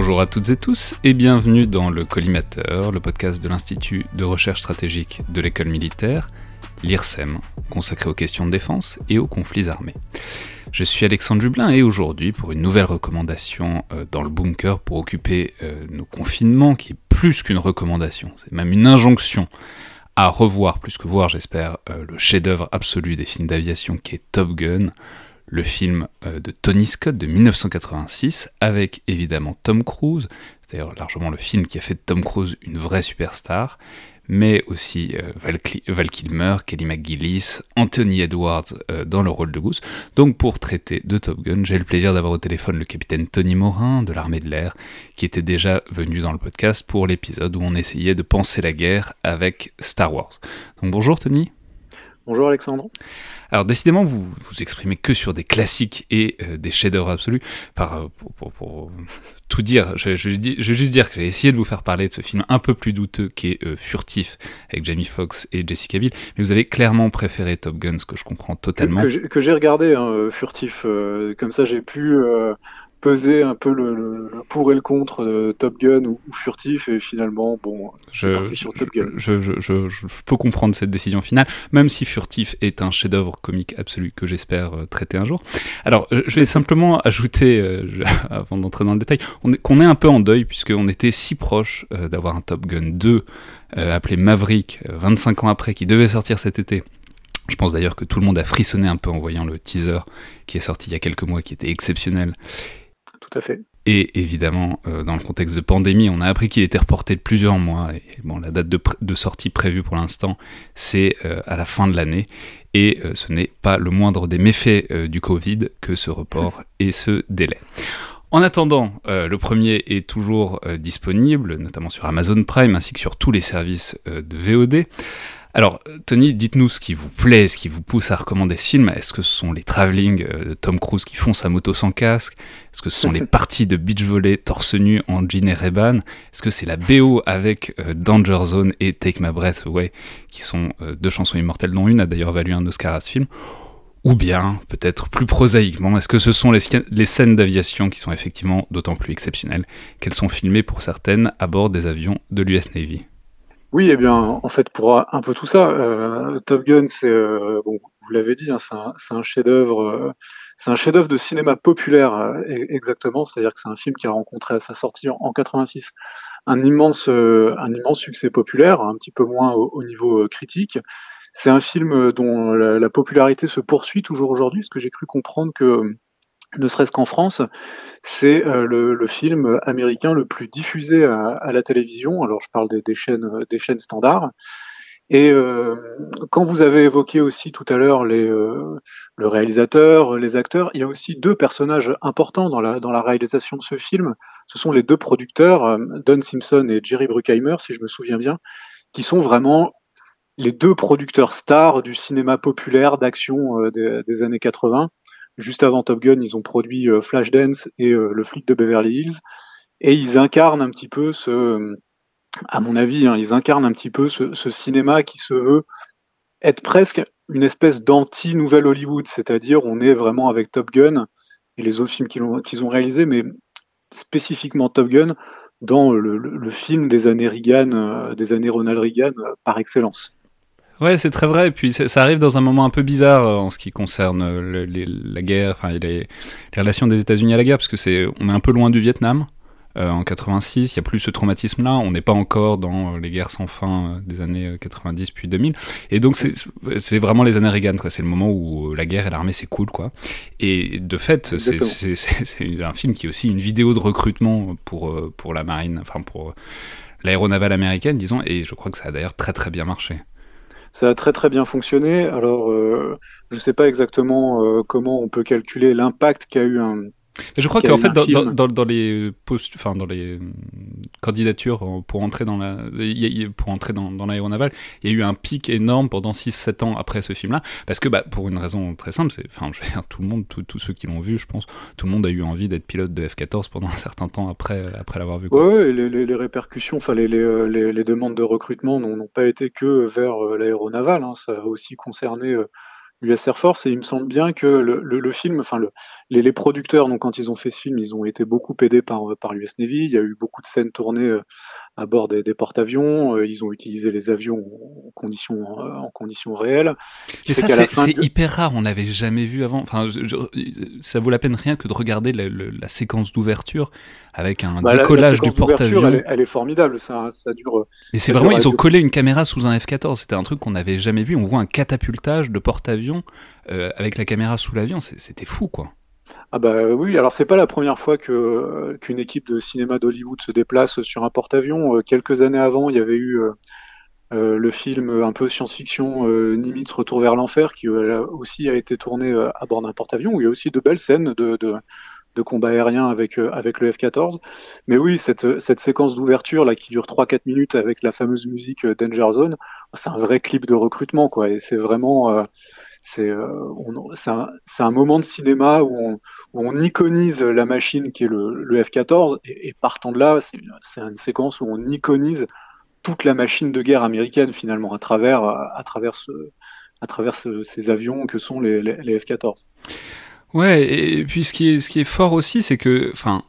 Bonjour à toutes et tous et bienvenue dans le Collimateur, le podcast de l'Institut de recherche stratégique de l'école militaire, l'IRSEM, consacré aux questions de défense et aux conflits armés. Je suis Alexandre Jublin et aujourd'hui pour une nouvelle recommandation euh, dans le bunker pour occuper euh, nos confinements, qui est plus qu'une recommandation, c'est même une injonction à revoir, plus que voir j'espère, euh, le chef-d'œuvre absolu des films d'aviation qui est Top Gun, le film de Tony Scott de 1986, avec évidemment Tom Cruise, c'est d'ailleurs largement le film qui a fait de Tom Cruise une vraie superstar, mais aussi euh, Val, Kilmer, Kelly McGillis, Anthony Edwards euh, dans le rôle de Goose. Donc pour traiter de Top Gun, j'ai le plaisir d'avoir au téléphone le capitaine Tony Morin de l'armée de l'air, qui était déjà venu dans le podcast pour l'épisode où on essayait de penser la guerre avec Star Wars. Donc bonjour Tony. Bonjour Alexandre. Alors décidément, vous vous exprimez que sur des classiques et euh, des chefs-d'œuvre absolus. Par, pour, tout dire, je, je, je, vais juste dire que j'ai essayé de vous faire parler de ce film un peu plus douteux qui est euh, Furtif avec Jamie Foxx et Jessica Biel, mais vous avez clairement préféré Top Gun, ce que je comprends totalement. Que, j'ai regardé, hein, euh, Furtif, comme ça j'ai pu peser un peu le, pour et le contre de Top Gun ou, Furtif et finalement bon je, sur Top Gun. Je, je, peux comprendre cette décision finale même si Furtif est un chef-d'œuvre comique absolu que j'espère euh, traiter un jour. Alors euh, je vais simplement ajouter euh, avant d'entrer dans le détail qu'on est, est un peu en deuil puisqu'on était si proche d'avoir un Top Gun 2 appelé Maverick 25 ans après qui devait sortir cet été. Je pense d'ailleurs que tout le monde a frissonné un peu en voyant le teaser qui est sorti il y a quelques mois, qui était exceptionnel, tout à fait. Et évidemment, euh, dans le contexte de pandémie, on a appris qu'il était reporté de plusieurs mois. Et bon, la date de, sortie prévue pour l'instant, c'est euh, à la fin de l'année. Et euh, ce n'est pas le moindre des méfaits du Covid que ce report et ce délai. En attendant, le premier est toujours disponible, notamment sur Amazon Prime ainsi que sur tous les services de VOD. Alors, Tony, dites-nous ce qui vous plaît, ce qui vous pousse à recommander ce film. Est-ce que ce sont les travelling euh, de Tom Cruise qui font sa moto sans casque? Est-ce que ce sont les parties de beach volley torse nu en jean et Reban Est-ce que c'est la BO avec euh, Danger Zone et Take My Breath Away, qui sont euh, deux chansons immortelles dont une a d'ailleurs valu un Oscar à ce film? Ou bien, peut-être plus prosaïquement, est-ce que ce sont les, les scènes d'aviation qui sont effectivement d'autant plus exceptionnelles qu'elles sont filmées pour certaines à bord des avions de l'US Navy? Oui, eh bien, en fait, pour un peu tout ça, euh, Top Gun, c'est, euh, bon, vous l'avez dit, hein, c'est un, un chef-d'œuvre, euh, c'est un chef-d'œuvre de cinéma populaire, e-, exactement. C'est-à-dire que c'est un film qui a rencontré à sa sortie en, 86 un immense, un immense succès populaire, un petit peu moins au, niveau critique. C'est un film dont la, la, popularité se poursuit toujours aujourd'hui, parce que j'ai cru comprendre que ne serait-ce qu'en France, c'est euh, le, film américain le plus diffusé à, la télévision. Alors je parle des, chaînes, euh, des chaînes standards. Et euh, quand vous avez évoqué aussi tout à l'heure les, le réalisateur, les acteurs, il y a aussi deux personnages importants dans la, réalisation de ce film. Ce sont les deux producteurs, Don Simpson et Jerry Bruckheimer, si je me souviens bien, qui sont vraiment les deux producteurs stars du cinéma populaire d'action des années 80. Juste avant Top Gun, ils ont produit euh, Flashdance et euh, Le flic de Beverly Hills. Et ils incarnent un petit peu ce, à mon avis, hein, ils incarnent un petit peu ce, cinéma qui se veut être presque une espèce d'anti-nouvelle Hollywood, c'est-à-dire on est vraiment avec Top Gun et les autres films qu'ils ont, réalisés, mais spécifiquement Top Gun dans le, film des années Reagan, euh, des années Ronald Reagan par excellence. Ouais, c'est très vrai. Et puis ça arrive dans un moment un peu bizarre euh, en ce qui concerne euh, la guerre, enfin les, les, relations des États-Unis à la guerre, parce que c'est, on est un peu loin du Vietnam. Euh, en 86, il y a plus ce traumatisme-là. On n'est pas encore dans les guerres sans fin des années 90 puis 2000. Et donc c'est vraiment les années Reagan, quoi. C'est le moment où la guerre et l'armée c'est cool, quoi. Et de fait, c'est un film qui est aussi une vidéo de recrutement pour pour la marine, enfin pour l'aéronavale américaine, disons. Et je crois que ça a d'ailleurs très très bien marché. Ça a très très bien fonctionné. Alors, euh, je ne sais pas exactement euh, comment on peut calculer l'impact qu'a eu un, je crois qu'en fait, dans, dans, dans, les post, enfin, dans les euh, candidatures euh, pour entrer dans la, pour entrer dans, dans l'aéronavale, il y a eu un pic énorme pendant 6-7 ans après ce film-là, parce que bah, pour une raison très simple, c'est, enfin, je veux dire, tout le monde, tous ceux qui l'ont vu, je pense, tout le monde a eu envie d'être pilote de F-14 pendant un certain temps après, après l'avoir vu. Quoi. Ouais, les, les, répercussions, enfin, les, les, demandes de recrutement n'ont pas été que vers euh, l'aéronavale, hein, ça a aussi concerné l'US Air Force et il me semble bien que le, le, film, enfin le, les, les, producteurs, donc quand ils ont fait ce film, ils ont été beaucoup aidés par, par l'US Navy. Il y a eu beaucoup de scènes tournées à bord des, des porte-avions. Euh, ils ont utilisé les avions en conditions, euh, en conditions réelles. Et ça, c'est hyper rare. On l'avait jamais vu avant. Enfin, ça vaut la peine rien que de regarder la, la séquence d'ouverture avec un bah, décollage du porte-avions. Elle, elle, est formidable. Ça, ça dure. Et c'est vraiment, ils ont collé une caméra sous un F-14. C'était un truc qu'on n'avait jamais vu. On voit un catapultage de porte-avions euh, avec la caméra sous l'avion. C'était fou, quoi. Ah bah oui, alors c'est pas la première fois que qu'une équipe de cinéma d'Hollywood se déplace sur un porte-avions. Euh, quelques années avant, il y avait eu euh, euh, le film un peu science-fiction Nimitz Retour vers l'enfer qui aussi a été tourné à bord d'un porte-avions où il y a aussi de belles scènes de, de, de combat aérien avec avec le F-14. Mais oui, cette cette séquence d'ouverture là qui dure 3-4 minutes avec la fameuse musique Danger Zone, c'est un vrai clip de recrutement quoi et c'est vraiment c'est euh, un, un, moment de cinéma où on, iconise la machine qui est le, le F-14 et, partant de là, c'est une séquence où on iconise toute la machine de guerre américaine finalement à travers, à travers, ces avions que sont les, les, les F-14. Ouais, et puis ce qui est, ce qui est fort aussi, c'est que, enfin,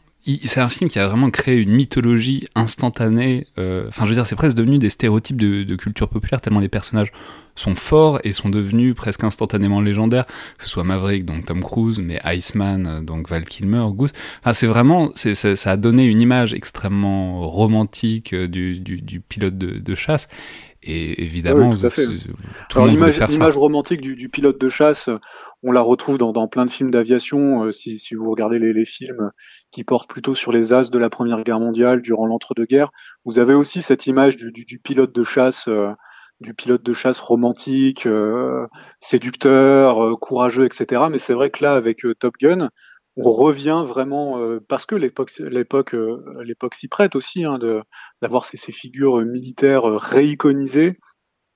c'est un film qui a vraiment créé une mythologie instantanée. Euh, enfin, je veux dire, c'est presque devenu des stéréotypes de, culture populaire tellement les personnages sont forts et sont devenus presque instantanément légendaires. Que ce soit Maverick, donc Tom Cruise, mais Iceman, euh, donc Val Kilmer, Goose. Enfin, c'est vraiment, c'est, ça a donné une image extrêmement romantique euh, du, du, pilote de, de, chasse. Et évidemment, tout, tout l'image romantique du, du, pilote de chasse, on la retrouve dans, dans plein de films d'aviation. Euh, si, si, vous regardez les, les, films qui portent plutôt sur les as de la Première Guerre mondiale durant l'entre-deux-guerres, vous avez aussi cette image du, du, du pilote de chasse, euh, du pilote de chasse romantique, euh, séducteur, courageux, etc. Mais c'est vrai que là, avec Top Gun, on revient vraiment parce que l'époque l'époque l'époque s'y prête aussi hein, d'avoir ces, ces, figures militaires réiconisées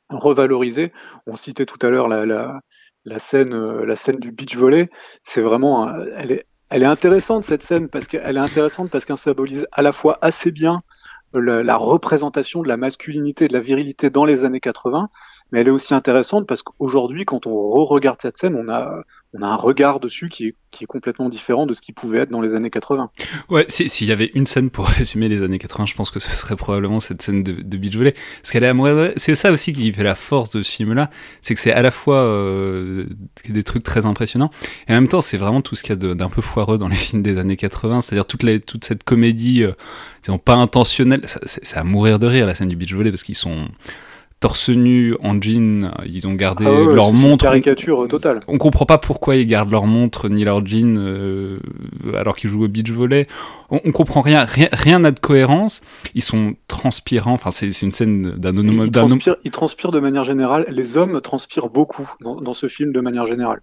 revalorisées on citait tout à l'heure la, la, la scène, euh, la scène du beach volley, c'est vraiment, elle est, elle est intéressante cette scène parce qu'elle est intéressante parce qu'elle symbolise à la fois assez bien la, la, représentation de la masculinité et de la virilité dans les années 80, mais elle est aussi intéressante parce qu'aujourd'hui, quand on re-regarde cette scène, on a, on a un regard dessus qui est, qui est complètement différent de ce qui pouvait être dans les années 80. Ouais, s'il y avait une scène pour résumer les années 80, je pense que ce serait probablement cette scène de, de beach volley. Parce qu'elle est C'est ça aussi qui fait la force de ce film-là, c'est que c'est à la fois euh, des trucs très impressionnants, et en même temps, c'est vraiment tout ce qu'il y a d'un peu foireux dans les films des années 80, c'est-à-dire toute, la, toute cette comédie, euh, pas intentionnelle, c'est à mourir de rire la scène du beach volley, parce qu'ils sont torse nu en jean, ils ont gardé ah leur montre. caricature totale. On comprend pas pourquoi ils gardent leur montre ni leur jean euh, alors qu'ils jouent au beach volley. On, on comprend rien, rien n'a de cohérence. Ils sont transpirants. Enfin, c'est une scène d'un. Ils, transpirent, ils transpirent de manière générale. Les hommes transpirent beaucoup dans, dans ce film de manière générale.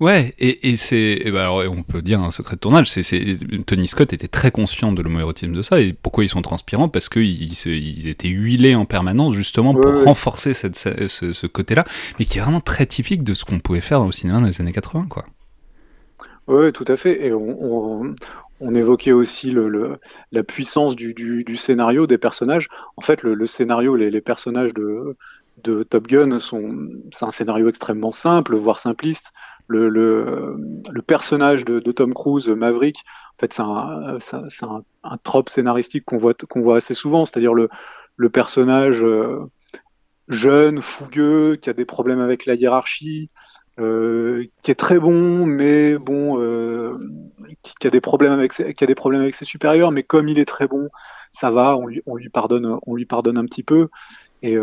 Ouais, et, et c'est, alors, on peut dire un secret de tournage, c'est, Tony Scott était très conscient de l'homoérotisme de ça, et pourquoi ils sont transpirants? Parce qu'ils ils étaient huilés en permanence, justement, pour renforcer cette, ce, ce côté-là, mais qui est vraiment très typique de ce qu'on pouvait faire dans le cinéma dans les années 80, quoi. Oui, tout à fait, et on, on, on évoquait aussi le, le, la puissance du, du, du, scénario, des personnages. En fait, le, le scénario, les, les personnages de, de Top Gun sont, c'est un scénario extrêmement simple, voire simpliste le, le, personnage de, Tom Cruise, Maverick, en fait, c'est un, c'est un, trope scénaristique qu'on voit, qu'on voit assez souvent, c'est-à-dire le, le personnage euh, jeune, fougueux, qui a des problèmes avec la hiérarchie, euh, qui est très bon, mais bon, euh, qui, a des problèmes avec ses, qui a des problèmes avec ses supérieurs, mais comme il est très bon, ça va, on lui, on lui pardonne, on lui pardonne un petit peu. Et,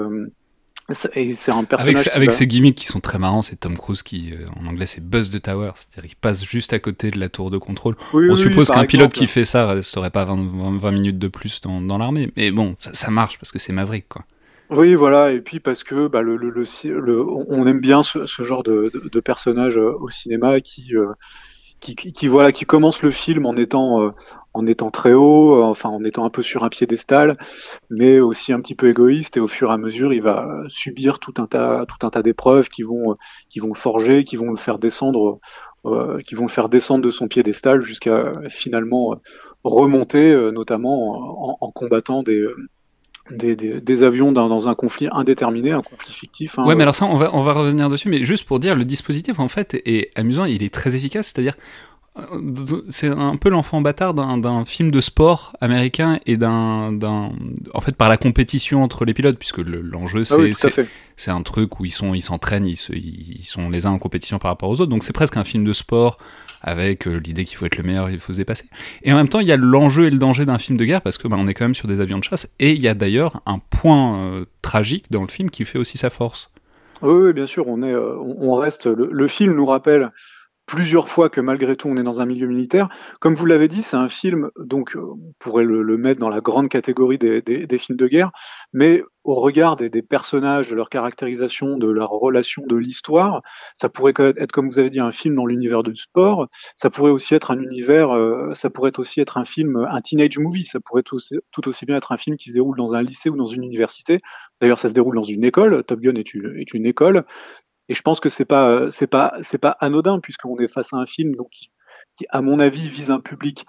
c'est un personnage avec, avec ses gimmicks qui sont très marrants, c'est Tom Cruise qui, euh, en anglais, c'est Buzz the Tower, c'est-à-dire qu'il passe juste à côté de la tour de contrôle. On suppose qu'un pilote qui fait ça resterait pas 20, 20 minutes de plus dans, dans l'armée, mais bon, ça, ça, marche parce que c'est Maverick, quoi. Oui, voilà, et puis parce que bah, le, le, le, on aime bien ce, ce genre de, de, de, personnage euh, au cinéma qui, euh, qui, qui, voilà, qui commence le film en étant, euh, en étant très haut, euh, enfin en étant un peu sur un piédestal, mais aussi un petit peu égoïste. Et au fur et à mesure, il va subir tout un tas, tout un tas d'épreuves qui vont, qui vont le forger, qui vont le faire descendre, euh, qui vont le faire descendre de son piédestal jusqu'à finalement remonter, notamment en, combattant des des, avions dans, un conflit indéterminé, un conflit fictif. Hein. ouais, mais alors ça, on va, on va revenir dessus, mais juste pour dire, le dispositif, en fait, est amusant, il est très efficace, c'est-à-dire, c'est un peu l'enfant bâtard d'un film de sport américain et d'un en fait par la compétition entre les pilotes puisque l'enjeu ah c'est un truc où ils sont ils s'entraînent ils, ils, sont les uns en compétition par rapport aux autres. Donc c'est presque un film de sport avec euh, l'idée qu'il faut être le meilleur il faut se dépasser. Et en même temps il y a l'enjeu et le danger d'un film de guerre parce que bah, on est quand même sur des avions de chasse et il y a d'ailleurs un point euh, tragique dans le film qui fait aussi sa force. Oui, bien sûr on est euh, on reste le film nous rappelle plusieurs fois que malgré tout on est dans un milieu militaire. Comme vous l'avez dit, c'est un film, donc euh, on pourrait le, mettre dans la grande catégorie des, films de guerre, mais au regard des, personnages, de leur caractérisation, de leur relation, de l'histoire, ça pourrait être, comme vous avez dit, un film dans l'univers du sport. Ça pourrait aussi être un univers, euh, ça pourrait aussi être un film, un teenage movie. Ça pourrait tout, aussi bien être un film qui se déroule dans un lycée ou dans une université. D'ailleurs, ça se déroule dans une école. Top Gun est une école. Et je pense que c'est pas c'est pas anodin puisqu'on est face à un film donc qui, à mon avis vise un public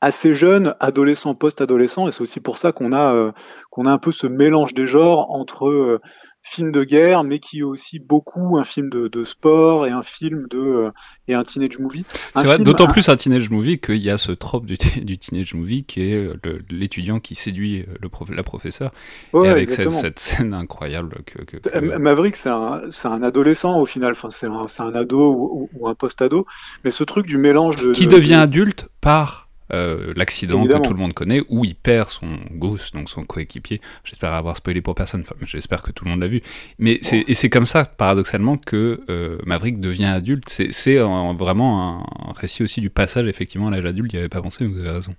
assez jeune, adolescent, post-adolescent, et c'est aussi pour ça qu'on a euh, qu'on a un peu ce mélange des genres entre euh, film de guerre, mais qui est aussi beaucoup un film de, sport et un film de euh, et un teenage movie. C'est vrai, d'autant plus un teenage movie qu'il y a ce trope du, du teenage movie qui est l'étudiant qui séduit euh, le prof, la professeure, et avec cette, scène incroyable que. que, Maverick, c'est un, un adolescent au final, enfin c'est un, un ado ou, ou un post-ado, mais ce truc du mélange de qui devient adulte par euh, l'accident que tout le monde connaît, où il perd son gosse, donc son coéquipier. J'espère avoir spoilé pour personne, enfin, j'espère que tout le monde l'a vu. Mais c'est, et c'est comme ça, paradoxalement, que euh, Maverick devient adulte. C'est, vraiment un, récit aussi du passage, effectivement, à l'âge adulte. Il n'y avait pas pensé, vous avez raison.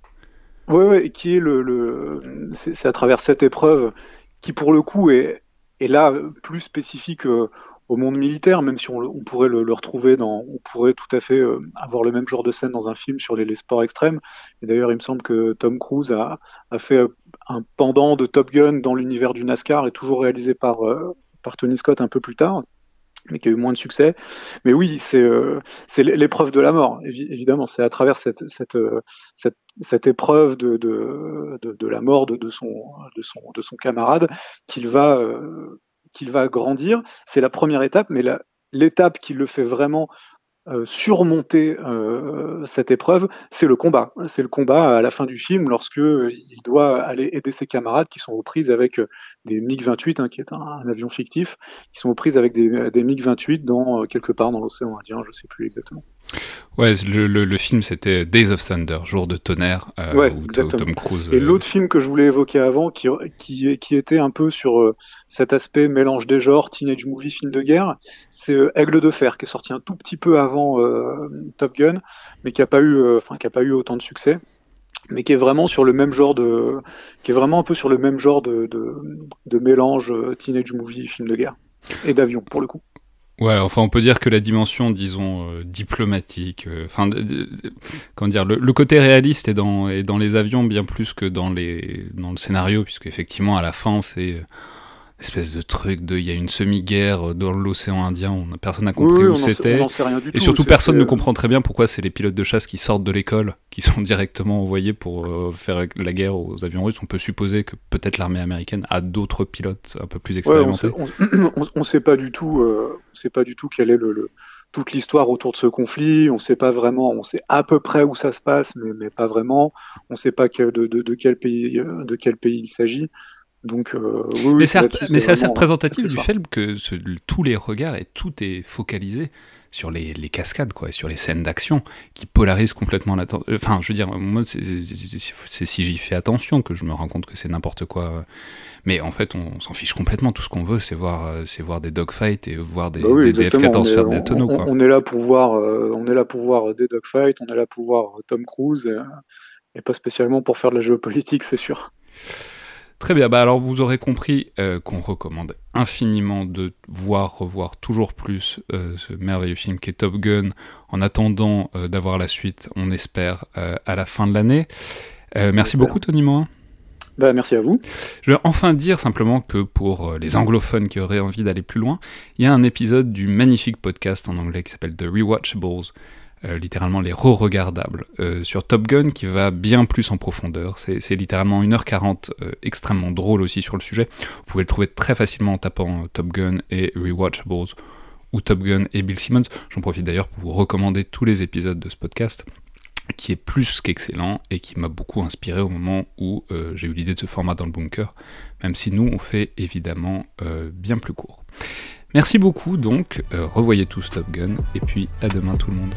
Oui, oui, qui est le, le... C'est, à travers cette épreuve qui, pour le coup, est, est là plus spécifique euh, au monde militaire, même si on, pourrait le, retrouver dans, on pourrait tout à fait euh, avoir le même genre de scène dans un film sur les, sports extrêmes. Et d'ailleurs, il me semble que Tom Cruise a, fait euh, un pendant de Top Gun dans l'univers du NASCAR et toujours réalisé par, euh, par Tony Scott un peu plus tard mais qui a eu moins de succès. Mais oui, c'est l'épreuve de la mort, évidemment. C'est à travers cette, cette, cette, cette épreuve de, de, de, la mort de, son, de, son, de son camarade qu'il va, qu'il va grandir. C'est la première étape, mais l'étape qui le fait vraiment euh, surmonter euh, cette épreuve, c'est le combat. C'est le combat à la fin du film lorsque euh, il doit aller aider ses camarades qui sont aux prises avec des MiG-28, hein, qui est un, avion fictif, qui sont aux prises avec des, MiG-28 dans quelque part dans l'océan Indien, je ne sais plus exactement. Ouais, le, film c'était Days of Thunder, jour de tonnerre, ouais, Tom Cruise. Et l'autre film que je voulais évoquer avant, qui, qui, qui était un peu sur cet aspect mélange des genres, teenage movie, film de guerre, c'est Aigle de fer, qui est sorti un tout petit peu avant euh, Top Gun, mais qui a pas eu, euh, enfin qui a pas eu autant de succès mais qui est vraiment sur le même genre de, qui est vraiment un peu sur le même genre de, de, mélange euh, teenage movie, film de guerre et d'avion pour le coup. Ouais, enfin, on peut dire que la dimension, disons, diplomatique, enfin, comment dire, le, côté réaliste est dans, est dans les avions bien plus que dans, les, dans le scénario, puisque effectivement, à la fin, c'est espèce de truc de il y a une semi-guerre dans l'océan Indien, on, personne n'a compris où c'était. Et surtout, personne ne comprend très bien pourquoi c'est les pilotes de chasse qui sortent de l'école, qui sont directement envoyés pour euh, faire la guerre aux avions russes. On peut supposer que peut-être l'armée américaine a d'autres pilotes un peu plus expérimentés. on ne sait pas du tout, euh, on sait pas du tout quelle est le, toute l'histoire autour de ce conflit. On ne sait pas vraiment, on sait à peu près où ça se passe, mais, mais pas vraiment. On ne sait pas de, de, de, quel pays, de quel pays il s'agit. Donc, euh, mais c'est assez représentatif du film que tous les regards et tout est focalisé sur les, cascades, quoi, sur les scènes d'action qui polarisent complètement l'attention. Euh, enfin, je veux dire, moi, c'est si j'y fais attention que je me rends compte que c'est n'importe quoi. Mais en fait, on, s'en fiche complètement. Tout ce qu'on veut, c'est voir, euh, c'est voir des dogfights et voir des, bah F-14 faire des tonneaux. On, on, est là pour voir, on est là pour voir des dogfights, on est là pour voir Tom Cruise et pas spécialement pour faire de la géopolitique, c'est sûr. Très bien, bah alors vous aurez compris euh, qu'on recommande infiniment de voir, revoir toujours plus euh, ce merveilleux film qui est Top Gun, en attendant euh, d'avoir la suite, on espère, à la fin de l'année. merci beaucoup Tony Morin. Bah, merci à vous. Je vais enfin dire simplement que pour les anglophones qui auraient envie d'aller plus loin, il y a un épisode du magnifique podcast en anglais qui s'appelle The Rewatchables, littéralement les re-regardables, sur Top Gun qui va bien plus en profondeur. C'est littéralement 1h40 extrêmement drôle aussi sur le sujet. Vous pouvez le trouver très facilement en tapant Top Gun et Rewatchables ou Top Gun et Bill Simmons. J'en profite d'ailleurs pour vous recommander tous les épisodes de ce podcast qui est plus qu'excellent et qui m'a beaucoup inspiré au moment où euh, j'ai eu l'idée de ce format dans le bunker, même si nous on fait évidemment euh, bien plus court. Merci beaucoup donc, euh, revoyez tous Top Gun et puis à demain tout le monde.